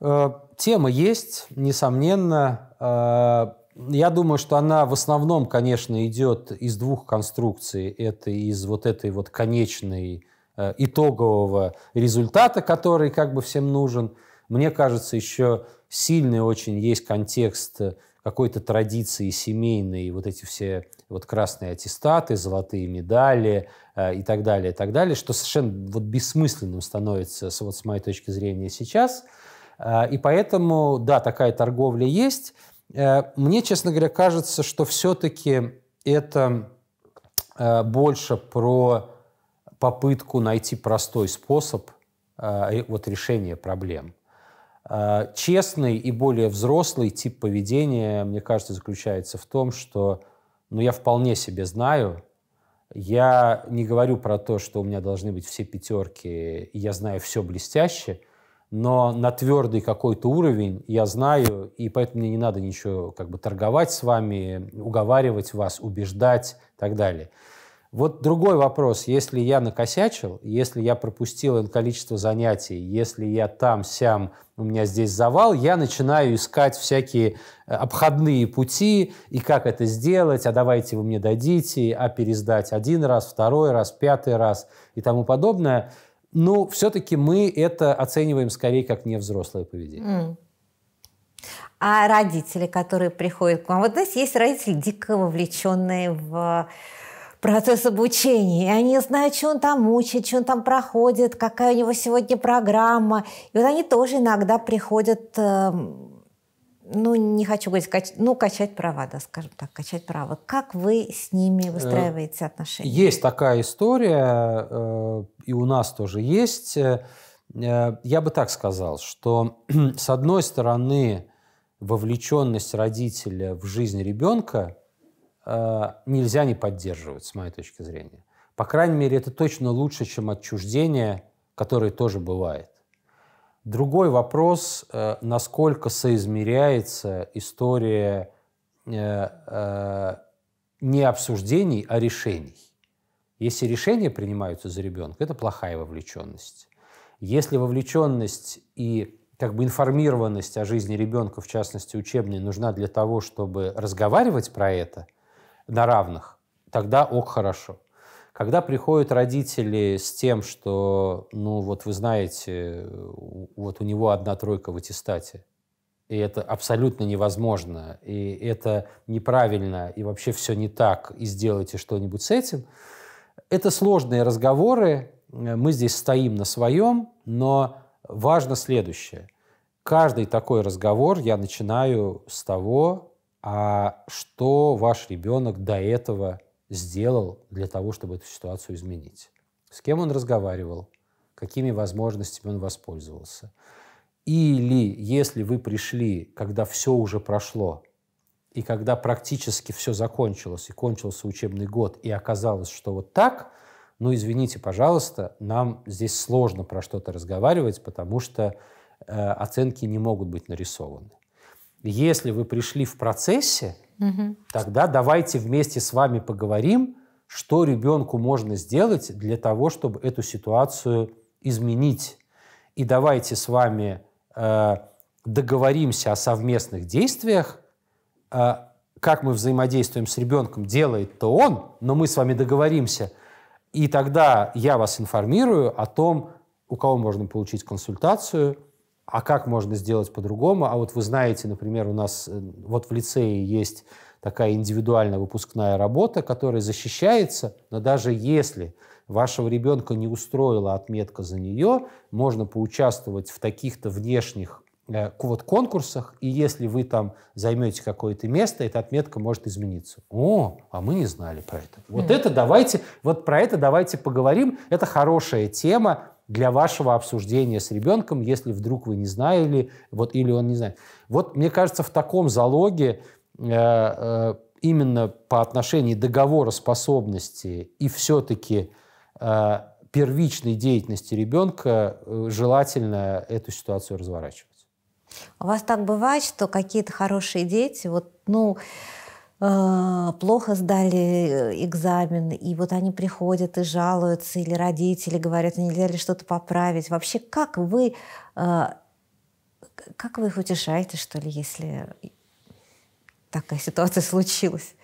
Э, Тема есть, несомненно. Э, Я думаю, что она в основном, конечно, идет из двух конструкций. Это из вот этой вот конечной э, итогового результата, который как бы всем нужен. Мне кажется, еще сильный очень есть контекст какой-то традиции семейной, вот эти все вот красные аттестаты, золотые медали э, и так далее, и так далее, что совершенно вот бессмысленным становится, с- вот с моей точки зрения, сейчас. Э, И поэтому, да, такая торговля есть. Э, Мне, честно говоря, кажется, что все-таки это э, больше про попытку найти простой способ э, вот решения проблем. Э, Честный и более взрослый тип поведения, мне кажется, заключается в том, что ну, я вполне себе знаю, я не говорю про то, что у меня должны быть все пятерки, и я знаю все блестяще, но на твердый какой-то уровень я знаю, и поэтому мне не надо ничего как бы торговать с вами, уговаривать вас, убеждать и так далее. Вот другой вопрос. Если я накосячил, если я пропустил количество занятий, если я там-сям, у меня здесь завал, я начинаю искать всякие э, обходные пути, и как это сделать, а давайте вы мне дадите, а пересдать один раз, второй раз, пятый раз и тому подобное. Ну, все-таки мы это оцениваем скорее как невзрослое поведение. М. А родители, которые приходят к вам, вот знаете, есть родители дико вовлеченные в процесс обучения, и они знают, что он там учит, что он там проходит, какая у него сегодня программа. И вот они тоже иногда приходят, эм, ну, не хочу говорить, кач- ну, качать права, да, скажем так, качать права. Как вы с ними выстраиваете отношения? Есть такая история, э, и у нас тоже есть. Э, Я бы так сказал, что <clears throat> с одной стороны вовлеченность родителя в жизнь ребенка э, нельзя не поддерживать, с моей точки зрения. По крайней мере, это точно лучше, чем отчуждение, которое тоже бывает. Другой вопрос, э, насколько соизмеряется история э, э, не обсуждений, а решений. Если решения принимаются за ребенка, это плохая вовлеченность. Если вовлеченность и как бы информированность о жизни ребенка, в частности учебной, нужна для того, чтобы разговаривать про это на равных, тогда ок, хорошо. Когда приходят родители с тем, что, ну вот вы знаете, вот у него одна тройка в аттестате, и это абсолютно невозможно, и это неправильно, и вообще все не так, и сделайте что-нибудь с этим. Это сложные разговоры, э, мы здесь стоим на своем, но важно следующее. Каждый такой разговор я начинаю с того, а что ваш ребенок до этого сделал для того, чтобы эту ситуацию изменить. С кем он разговаривал, какими возможностями он воспользовался. Или если вы пришли, когда все уже прошло, и когда практически все закончилось, и кончился учебный год, и оказалось, что вот так, ну, извините, пожалуйста, нам здесь сложно про что-то разговаривать, потому что э, оценки не могут быть нарисованы. Если вы пришли в процессе, угу. тогда давайте вместе с вами поговорим, что ребенку можно сделать для того, чтобы эту ситуацию изменить. И давайте с вами э, договоримся о совместных действиях, э, как мы взаимодействуем с ребенком, делает-то он, но мы с вами договоримся, и тогда я вас информирую о том, у кого можно получить консультацию, а как можно сделать по-другому. А вот вы знаете, например, у нас э, вот в лицее есть такая индивидуальная выпускная работа, которая защищается, но даже если вашего ребенка не устроила отметка за нее, можно поучаствовать в таких-то внешних э, вот конкурсах, и если вы там займете какое-то место, эта отметка может измениться. О, а мы не знали про это. Вот mm. это давайте, вот про это давайте поговорим. Это хорошая тема для вашего обсуждения с ребенком, если вдруг вы не знали, вот или он не знает. Вот мне кажется, в таком залоге э, э, именно по отношению договора способности и все-таки Э, первичной деятельности ребенка э, желательно эту ситуацию разворачивать. У вас так бывает, что какие-то хорошие дети, вот, ну, плохо сдали экзамен, и вот они приходят и жалуются, или родители говорят, нельзя ли что-то поправить. Вообще, как вы, как вы их утешаете, что ли, если такая ситуация <laughs> случилась?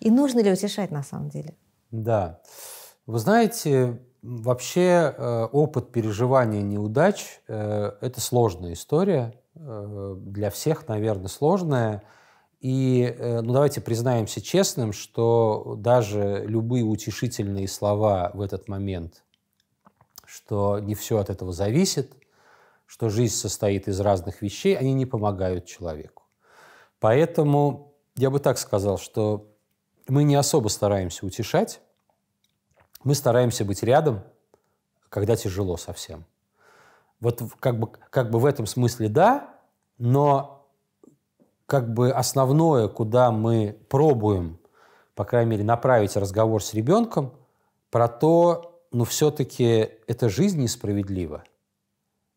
И нужно ли утешать на самом деле? Да. Вы знаете, вообще э, опыт переживания неудач э, – это сложная история, э, для всех, наверное, сложная. И ну, давайте признаемся честным, что даже любые утешительные слова в этот момент, что не все от этого зависит, что жизнь состоит из разных вещей, они не помогают человеку. Поэтому я бы так сказал, что мы не особо стараемся утешать, мы стараемся быть рядом, когда тяжело совсем. Вот как бы, как бы в этом смысле да, но как бы основное, куда мы пробуем, по крайней мере, направить разговор с ребенком, про то, ну все-таки эта жизнь несправедлива.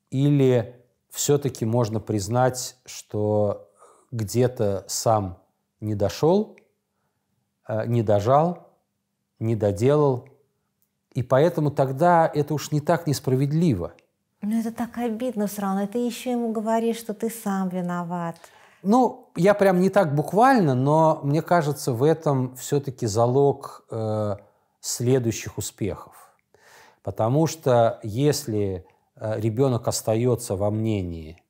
Или все-таки можно признать, что где-то сам не дошел, э, не дожал, не доделал, и поэтому тогда это уж не так несправедливо. Ну это так обидно все равно. Ты еще ему говоришь, что ты сам виноват. Ну, я прям не так буквально, но мне кажется, в этом все-таки залог э, следующих успехов. Потому что если э, ребенок остается во мнении,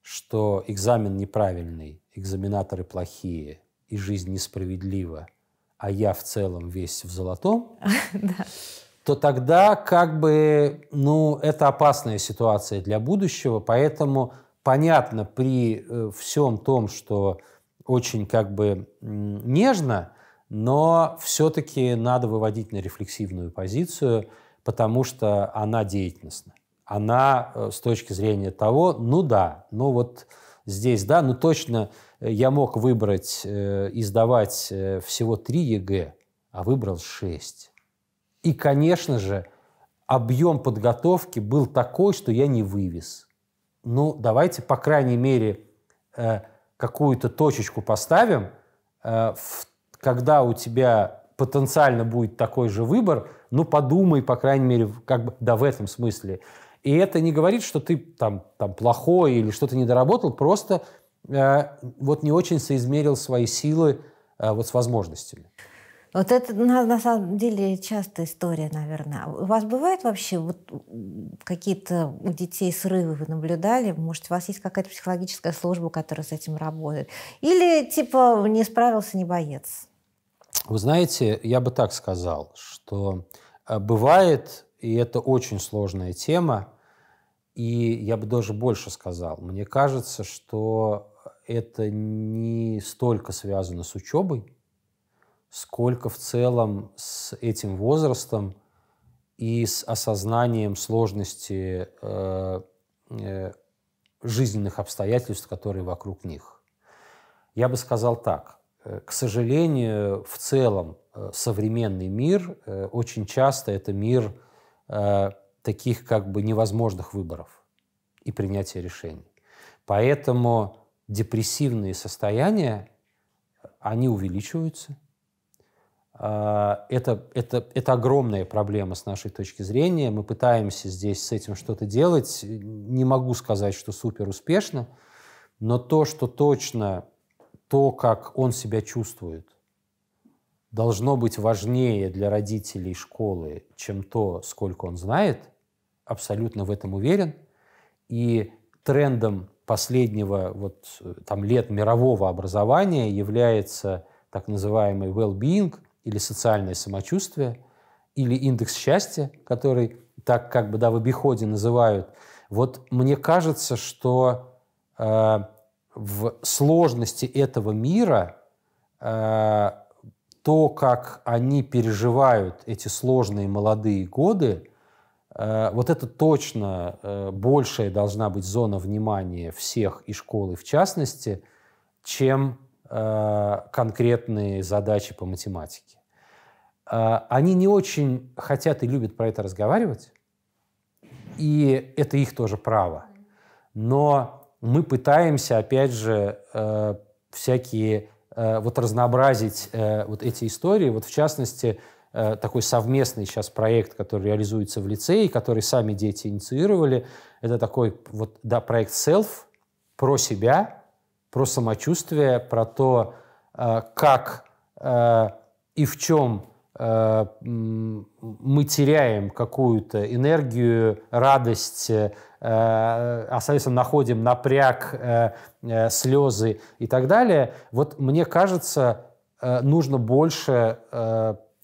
что экзамен неправильный, экзаменаторы плохие и жизнь несправедлива, а я в целом весь в золотом, <laughs> то тогда как бы, ну, это опасная ситуация для будущего, поэтому понятно при э, всем том, что очень как бы нежно, но все-таки надо выводить на рефлексивную позицию, потому что она деятельностна. Она э, с точки зрения того, ну да, ну вот здесь, да, ну точно э, я мог выбрать, и сдавать всего три ЕГЭ, а выбрал шесть. И, конечно же, объем подготовки был такой, что я не вывез. Ну, давайте, по крайней мере, э, какую-то точечку поставим, э, когда у тебя потенциально будет такой же выбор, ну, подумай, по крайней мере, как бы, да, в этом смысле. И это не говорит, что ты там, там плохой или что-то не доработал, просто э, вот не очень соизмерил свои силы э, вот с возможностями. Вот это на, на самом деле частая история, наверное. У вас бывает вообще вот какие-то у детей срывы вы наблюдали? Может, у вас есть какая-то психологическая служба, которая с этим работает? Или типа не справился, не боец? Вы знаете, я бы так сказал, что э, бывает, и это очень сложная тема, и я бы даже больше сказал, мне кажется, что это не столько связано с учебой, сколько в целом с этим возрастом и с осознанием сложности э, э, жизненных обстоятельств, которые вокруг них. Я бы сказал так. Э, к сожалению, в целом э, современный мир э, очень часто это мир таких как бы невозможных выборов и принятия решений. Поэтому депрессивные состояния, они увеличиваются. Это, это, это огромная проблема с нашей точки зрения. Мы пытаемся здесь с этим что-то делать. Не могу сказать, что супер успешно, но то, что точно то, как он себя чувствует, должно быть важнее для родителей школы, чем то, сколько он знает, абсолютно в этом уверен. И трендом последнего вот, там, лет мирового образования является так называемый well-being или социальное самочувствие, или индекс счастья, который так как бы да, в обиходе называют. Вот мне кажется, что э, в сложности этого мира э, то, как они переживают эти сложные молодые годы, э, вот это точно э, большая должна быть зона внимания всех и школы в частности, чем конкретные задачи по математике. Э, они не очень хотят и любят про это разговаривать, и это их тоже право. Но мы пытаемся, опять же, э, всякие э, вот разнообразить э, вот эти истории. Вот в частности, такой совместный сейчас проект, который реализуется в лицее, который сами дети инициировали, это такой вот, да, проект Self про себя, про самочувствие, про то, как и в чем мы теряем какую-то энергию, радость, Э, а, соответственно, находим напряг, э, э, слезы и так далее. Вот мне кажется, нужно больше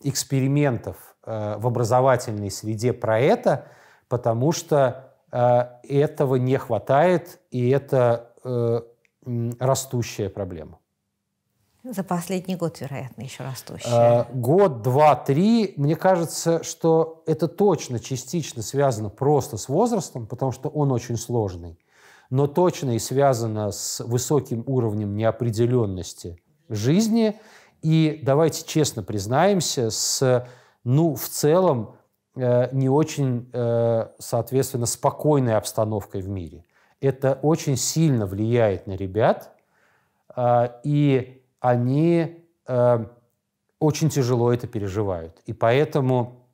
экспериментов в образовательной среде про это, потому что этого не хватает, и это растущая проблема. За последний год, вероятно, еще растущая. Э, год, два, три. Мне кажется, что это точно частично связано просто с возрастом, потому что он очень сложный, но точно и связано с высоким уровнем неопределенности жизни. И давайте честно признаемся, с, ну, в целом, э, не очень, э, соответственно, спокойной обстановкой в мире. Это очень сильно влияет на ребят. И они э, очень тяжело это переживают. И поэтому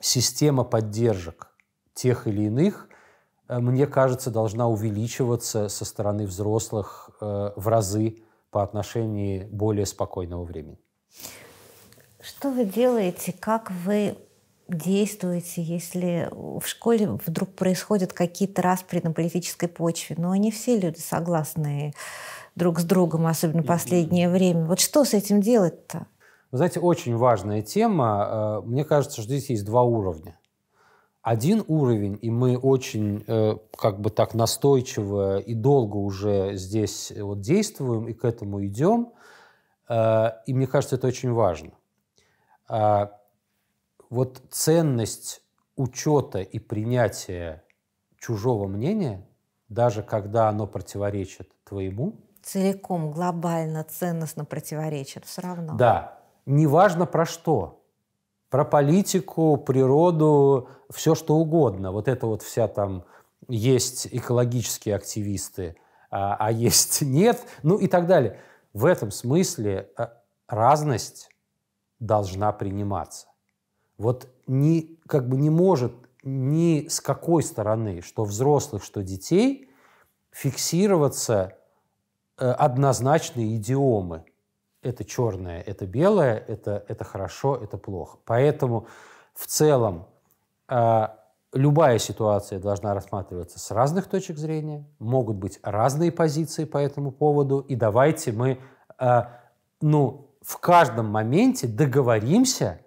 система поддержек тех или иных, э, мне кажется, должна увеличиваться со стороны взрослых э, в разы по отношению более спокойного времени. Что вы делаете, как вы действуете, если в школе вдруг происходят какие-то распри на политической почве? Но не все люди согласны друг с другом, особенно в последнее время. Вот что с этим делать-то? Вы знаете, очень важная тема. Э, мне кажется, что здесь есть два уровня. Один уровень, и мы очень э, как бы так настойчиво и долго уже здесь вот действуем и к этому идем. Э, и мне кажется, это очень важно. Вот ценность учета и принятия чужого мнения, даже когда оно противоречит твоему, целиком, глобально, ценностно противоречат все равно. Да. Неважно про что. Про политику, природу, все что угодно. Вот это вот вся там есть экологические активисты, а, а есть <laughs> нет, ну и так далее. В этом смысле э, разность должна приниматься. Вот ни, как бы не может ни с какой стороны, что взрослых, что детей, фиксироваться Э, однозначные идиомы. Это черное, это белое, это, это хорошо, это плохо. Поэтому в целом э, любая ситуация должна рассматриваться с разных точек зрения, могут быть разные позиции по этому поводу, и давайте мы э, ну, в каждом моменте договоримся,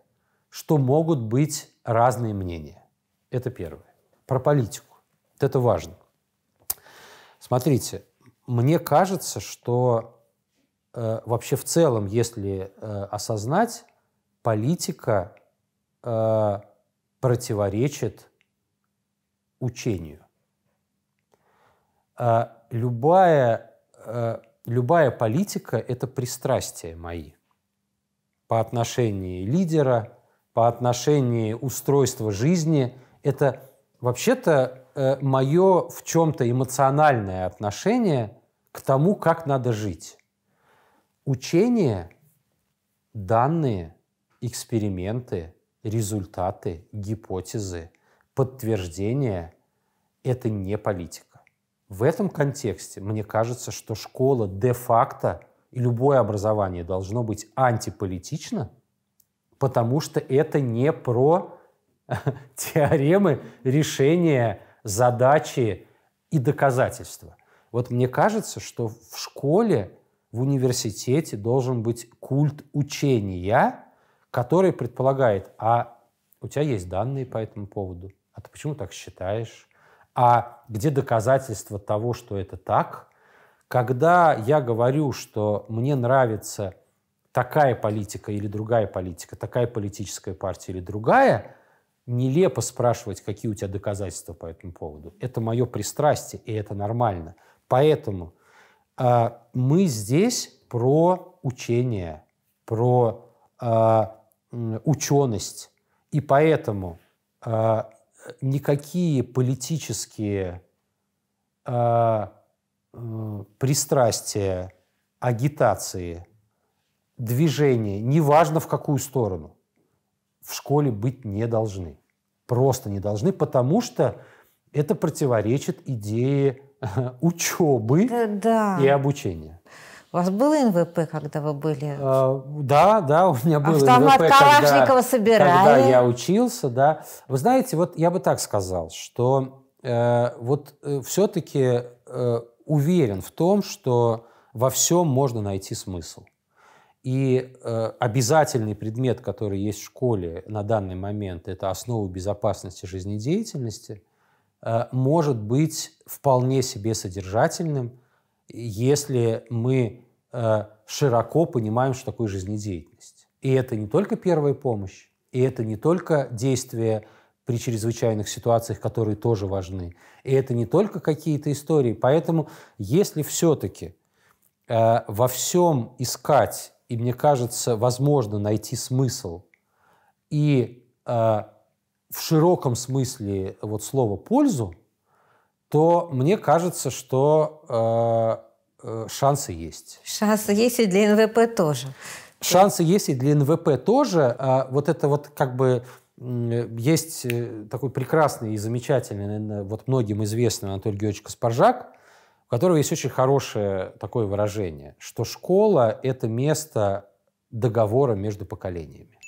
что могут быть разные мнения. Это первое. Про политику. Вот это важно. Смотрите, мне кажется, что э, вообще в целом, если э, осознать, политика э, противоречит учению. э, любая, э, любая политика – это пристрастия мои по отношению лидера, по отношению устройства жизни. Это вообще-то э, мое в чем-то эмоциональное отношение к тому, как надо жить. Учение, данные, эксперименты, результаты, гипотезы, подтверждения – это не политика. В этом контексте мне кажется, что школа де-факто и любое образование должно быть антиполитично, потому что это не про <laughs> теоремы, решения, задачи и доказательства. Вот мне кажется, что в школе, в университете должен быть культ учения, который предполагает, а у тебя есть данные по этому поводу, а ты почему так считаешь? А где доказательства того, что это так? Когда я говорю, что мне нравится такая политика или другая политика, такая политическая партия или другая, нелепо спрашивать, какие у тебя доказательства по этому поводу. Это мое пристрастие, и это нормально. Поэтому э, мы здесь про учение, про э, ученость. И поэтому э, никакие политические э, э, пристрастия, агитации, движения, неважно в какую сторону, в школе быть не должны. Просто не должны, потому что это противоречит идее учебы Да, да. и обучения. У вас было НВП, когда вы были? А, Да, да, у меня был Автомат НВП, Калашникова когда, собирали. когда я учился, да. Вы знаете, вот я бы так сказал, что э, вот э, все-таки э, уверен в том, что во всем можно найти смысл. И э, обязательный предмет, который есть в школе на данный момент, это основы безопасности жизнедеятельности, э, может быть вполне себе содержательным, если мы э, широко понимаем, что такое жизнедеятельность. И это не только первая помощь, и это не только действия при чрезвычайных ситуациях, которые тоже важны, и это не только какие-то истории. Поэтому, если все-таки э, во всем искать, и мне кажется, возможно найти смысл, и э, в широком смысле вот слова пользу, то мне кажется, что э, э, шансы есть. Шансы есть и для НВП тоже. Шансы есть и для НВП тоже. А вот это вот как бы есть э, такой прекрасный и замечательный, наверное, вот многим известный Анатолий Георгиевич Каспаржак, у которого есть очень хорошее такое выражение, что школа – это место договора между поколениями.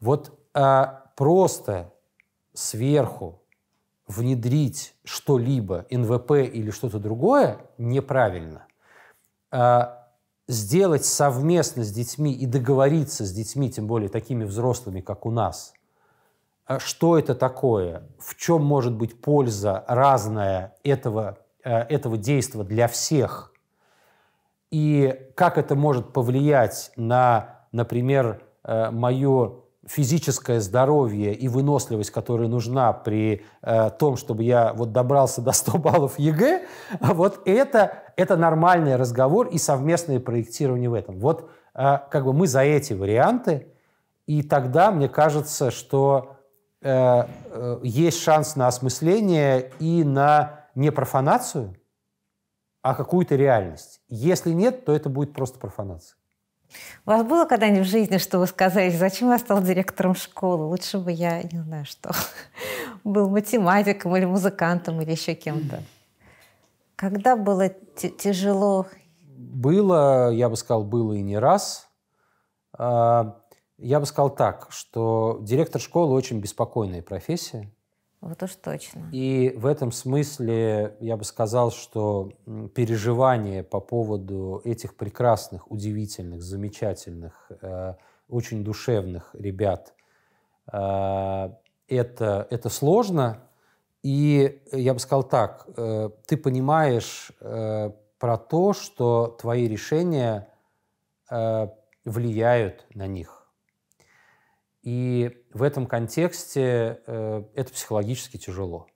Вот а, просто сверху внедрить что-либо, НВП или что-то другое, неправильно. А, сделать совместно с детьми и договориться с детьми, тем более такими взрослыми, как у нас, а, что это такое, в чем может быть польза разная этого, этого действия для всех, и как это может повлиять на, например, э, мое физическое здоровье и выносливость, которая нужна при э, том, чтобы я вот добрался до 100 баллов ЕГЭ, вот это, это нормальный разговор и совместное проектирование в этом. Вот э, как бы мы за эти варианты, и тогда мне кажется, что э, э, есть шанс на осмысление и на не профанацию, а какую-то реальность. Если нет, то это будет просто профанация. У вас было когда-нибудь в жизни, что вы сказали, зачем я стал директором школы? Лучше бы я, не знаю что, <laughs> был математиком или музыкантом или еще кем-то. Когда было тяжело? Было, я бы сказал, было и не раз. А, Я бы сказал так, что директор школы очень беспокойная профессия. Вот уж точно. И в этом смысле я бы сказал, что м, переживания по поводу этих прекрасных, удивительных, замечательных, э, очень душевных ребят, э, это, это сложно. И я бы сказал так, э, ты понимаешь э, про то, что твои решения э, влияют на них. И в этом контексте э, это психологически тяжело.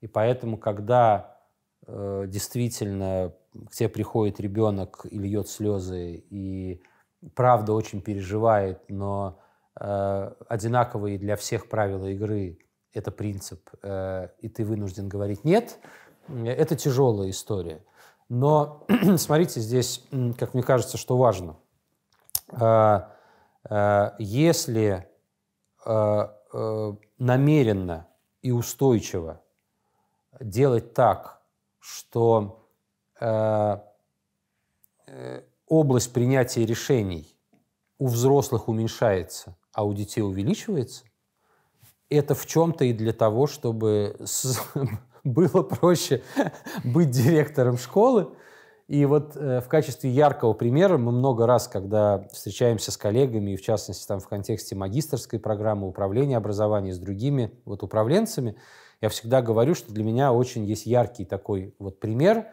И поэтому, когда э, действительно к тебе приходит ребенок и льет слезы, и правда очень переживает, но э, одинаковые для всех правила игры – это принцип, и ты вынужден говорить «нет», это тяжелая история. Но <clears throat> смотрите, здесь, как мне кажется, что важно. Если намеренно и устойчиво делать так, что э, э, область принятия решений у взрослых уменьшается, а у детей увеличивается, это в чем-то и для того, чтобы <laughs> было проще быть директором школы. И вот э, в качестве яркого примера мы много раз, когда встречаемся с коллегами, и в частности там в контексте магистрской программы управления образования с другими вот управленцами, я всегда говорю, что для меня очень есть яркий такой вот пример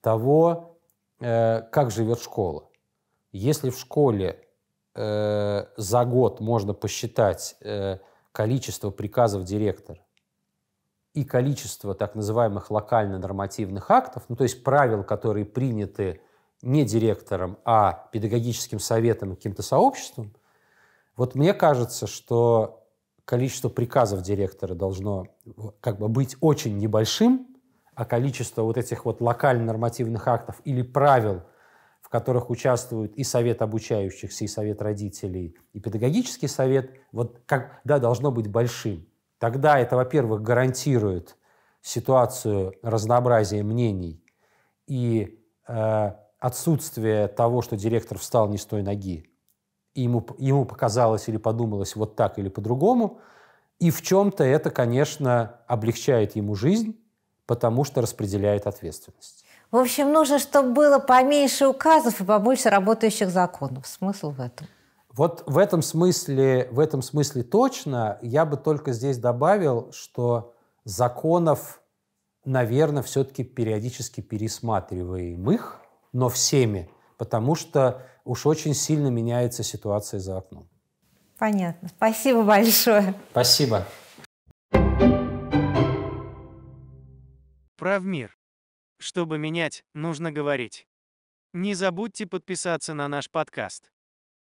того, э, как живет школа. Если в школе э, за год можно посчитать э, количество приказов директора и количество так называемых локально-нормативных актов, ну то есть правил, которые приняты не директором, а педагогическим советом каким-то сообществом, вот мне кажется, что количество приказов директора должно как бы быть очень небольшим, а количество вот этих вот локально-нормативных актов или правил, в которых участвуют и совет обучающихся, и совет родителей, и педагогический совет, вот как, да, должно быть большим. Тогда это, во-первых, гарантирует ситуацию разнообразия мнений и э, отсутствие того, что директор встал не с той ноги, и ему, ему показалось или подумалось вот так или по-другому. И в чем-то это, конечно, облегчает ему жизнь, потому что распределяет ответственность. В общем, нужно, чтобы было поменьше указов и побольше работающих законов. Смысл в этом? Вот в этом смысле, в этом смысле точно. Я бы только здесь добавил, что законов, наверное, все-таки периодически пересматриваем их, но всеми, потому что уж очень сильно меняется ситуация за окном. Понятно. Спасибо большое. Спасибо. Правмир. Чтобы менять, нужно говорить. Не забудьте подписаться на наш подкаст.